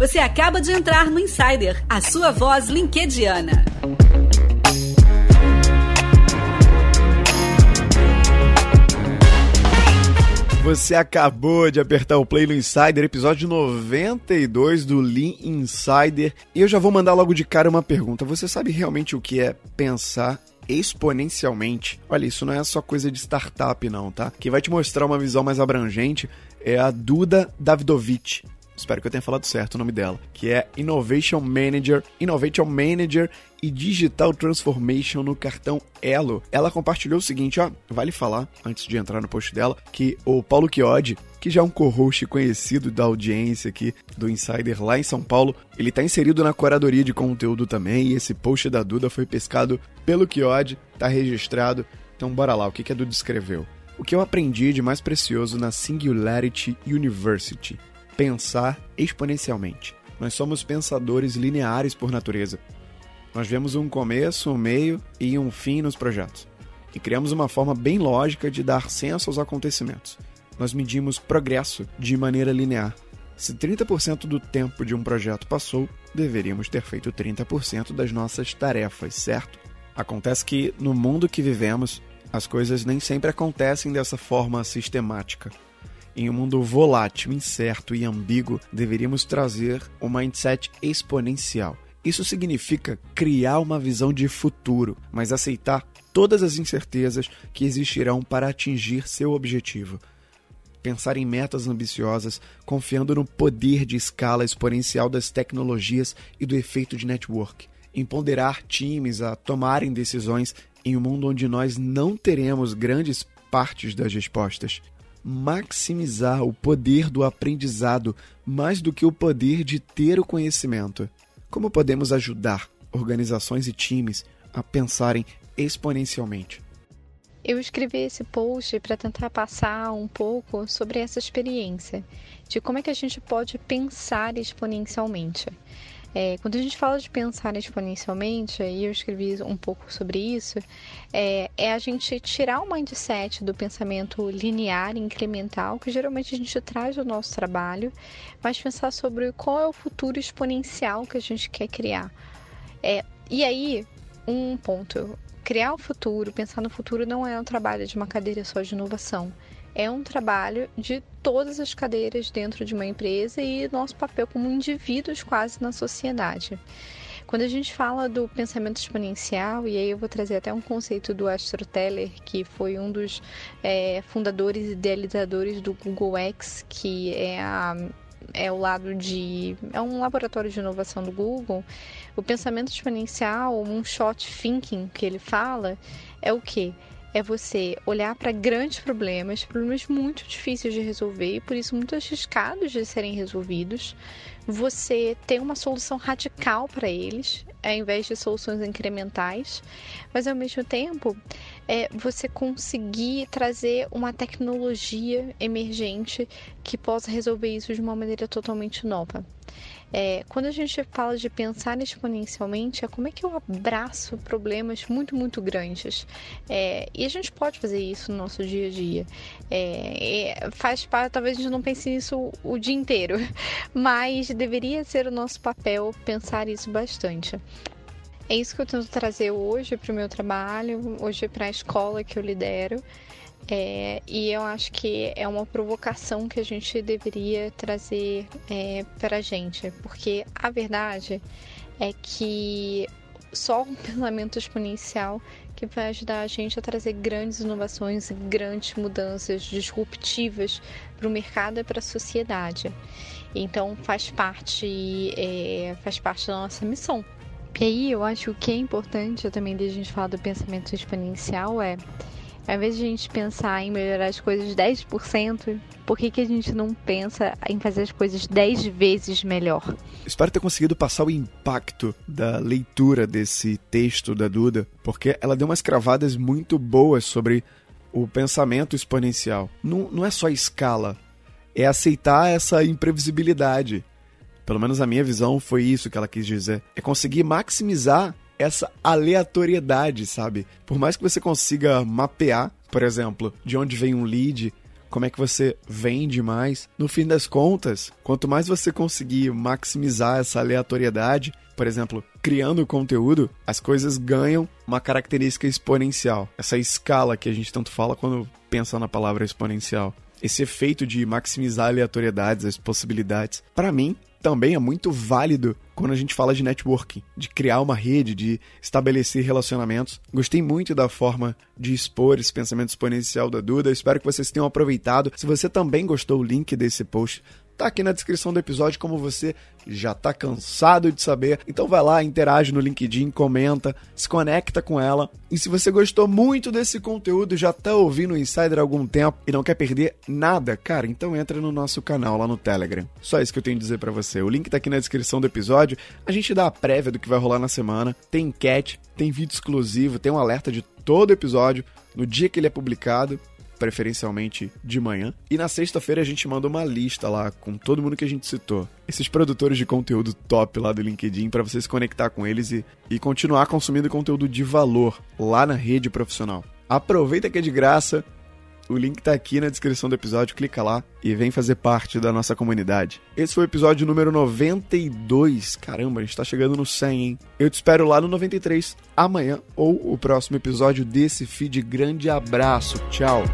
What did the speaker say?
Você acaba de entrar no Insider, a sua voz linkediana. Você acabou de apertar o play no Insider, episódio 92 do Lean Insider. E eu já vou mandar logo de cara uma pergunta. Você sabe realmente o que é pensar exponencialmente? Olha, isso não é só coisa de startup, não, tá? Quem vai te mostrar uma visão mais abrangente é a Duda Davidovich espero que eu tenha falado certo o nome dela, que é Innovation Manager, Innovation Manager e Digital Transformation no cartão Elo. Ela compartilhou o seguinte, ó, vale falar, antes de entrar no post dela, que o Paulo Chiodi, que já é um co-host conhecido da audiência aqui do Insider lá em São Paulo, ele está inserido na curadoria de conteúdo também, e esse post da Duda foi pescado pelo Chiodi, tá registrado. Então bora lá, o que, que a Duda escreveu? O que eu aprendi de mais precioso na Singularity University? Pensar exponencialmente. Nós somos pensadores lineares por natureza. Nós vemos um começo, um meio e um fim nos projetos. E criamos uma forma bem lógica de dar senso aos acontecimentos. Nós medimos progresso de maneira linear. Se 30% do tempo de um projeto passou, deveríamos ter feito 30% das nossas tarefas, certo? Acontece que, no mundo que vivemos, as coisas nem sempre acontecem dessa forma sistemática. Em um mundo volátil, incerto e ambíguo, deveríamos trazer um mindset exponencial. Isso significa criar uma visão de futuro, mas aceitar todas as incertezas que existirão para atingir seu objetivo. Pensar em metas ambiciosas, confiando no poder de escala exponencial das tecnologias e do efeito de network. Empoderar times a tomarem decisões em um mundo onde nós não teremos grandes partes das respostas maximizar o poder do aprendizado mais do que o poder de ter o conhecimento. Como podemos ajudar organizações e times a pensarem exponencialmente? Eu escrevi esse post para tentar passar um pouco sobre essa experiência, de como é que a gente pode pensar exponencialmente. É, quando a gente fala de pensar exponencialmente, e eu escrevi um pouco sobre isso, é, é, a gente tirar o mindset do pensamento linear, incremental, que geralmente a gente traz no nosso trabalho, mas pensar sobre qual é o futuro exponencial que a gente quer criar. É, e aí, um ponto. Criar o futuro, pensar no futuro não é um trabalho de uma cadeira só de inovação é um trabalho de todas as cadeiras dentro de uma empresa e nosso papel como indivíduos quase na sociedade. Quando a gente fala do pensamento exponencial, e aí eu vou trazer até um conceito do Astro Teller, que foi um dos é, fundadores e idealizadores do Google X, que é a é o lado de. é um laboratório de inovação do Google. O pensamento exponencial, um shot thinking que ele fala, é o que? É você olhar para grandes problemas, problemas muito difíceis de resolver e por isso muito arriscados de serem resolvidos. Você ter uma solução radical para eles, ao invés de soluções incrementais, mas ao mesmo tempo é você conseguir trazer uma tecnologia emergente que possa resolver isso de uma maneira totalmente nova. É, quando a gente fala de pensar exponencialmente, é como é que eu abraço problemas muito, muito grandes. É, e a gente pode fazer isso no nosso dia a dia. É, faz parte, talvez a gente não pense nisso o dia inteiro, mas deveria ser o nosso papel pensar isso bastante. É isso que eu tento trazer hoje para o meu trabalho, hoje para a escola que eu lidero. É, e eu acho que é uma provocação que a gente deveria trazer é, para a gente, porque a verdade é que só um pensamento exponencial que vai ajudar a gente a trazer grandes inovações e grandes mudanças disruptivas para o mercado e para a sociedade. Então faz parte, é, faz parte da nossa missão. E aí eu acho que é importante também de a gente falar do pensamento exponencial é ao invés de a gente pensar em melhorar as coisas 10%, por que, que a gente não pensa em fazer as coisas 10 vezes melhor? Espero ter conseguido passar o impacto da leitura desse texto da Duda, porque ela deu umas cravadas muito boas sobre o pensamento exponencial. Não, não é só escala, é aceitar essa imprevisibilidade. Pelo menos a minha visão foi isso que ela quis dizer. É conseguir maximizar essa aleatoriedade, sabe? Por mais que você consiga mapear, por exemplo, de onde vem um lead, como é que você vende mais. No fim das contas, quanto mais você conseguir maximizar essa aleatoriedade, por exemplo, criando conteúdo, as coisas ganham uma característica exponencial. Essa escala que a gente tanto fala quando pensa na palavra exponencial. Esse efeito de maximizar aleatoriedades, as possibilidades. Para mim, também é muito válido quando a gente fala de networking, de criar uma rede, de estabelecer relacionamentos. Gostei muito da forma de expor esse pensamento exponencial da Duda. Espero que vocês tenham aproveitado. Se você também gostou, o link desse post tá aqui na descrição do episódio, como você já tá cansado de saber. Então vai lá, interage no LinkedIn, comenta, se conecta com ela. E se você gostou muito desse conteúdo, já tá ouvindo o Insider há algum tempo e não quer perder nada, cara, então entra no nosso canal lá no Telegram. Só isso que eu tenho a dizer para você. O link tá aqui na descrição do episódio. A gente dá a prévia do que vai rolar na semana, tem enquete, tem vídeo exclusivo, tem um alerta de todo episódio no dia que ele é publicado preferencialmente de manhã. E na sexta-feira a gente manda uma lista lá com todo mundo que a gente citou. Esses produtores de conteúdo top lá do LinkedIn para você se conectar com eles e, e continuar consumindo conteúdo de valor lá na rede profissional. Aproveita que é de graça. O link tá aqui na descrição do episódio, clica lá e vem fazer parte da nossa comunidade. Esse foi o episódio número 92. Caramba, a gente tá chegando no 100, hein? Eu te espero lá no 93 amanhã ou o próximo episódio desse feed. Grande abraço, tchau!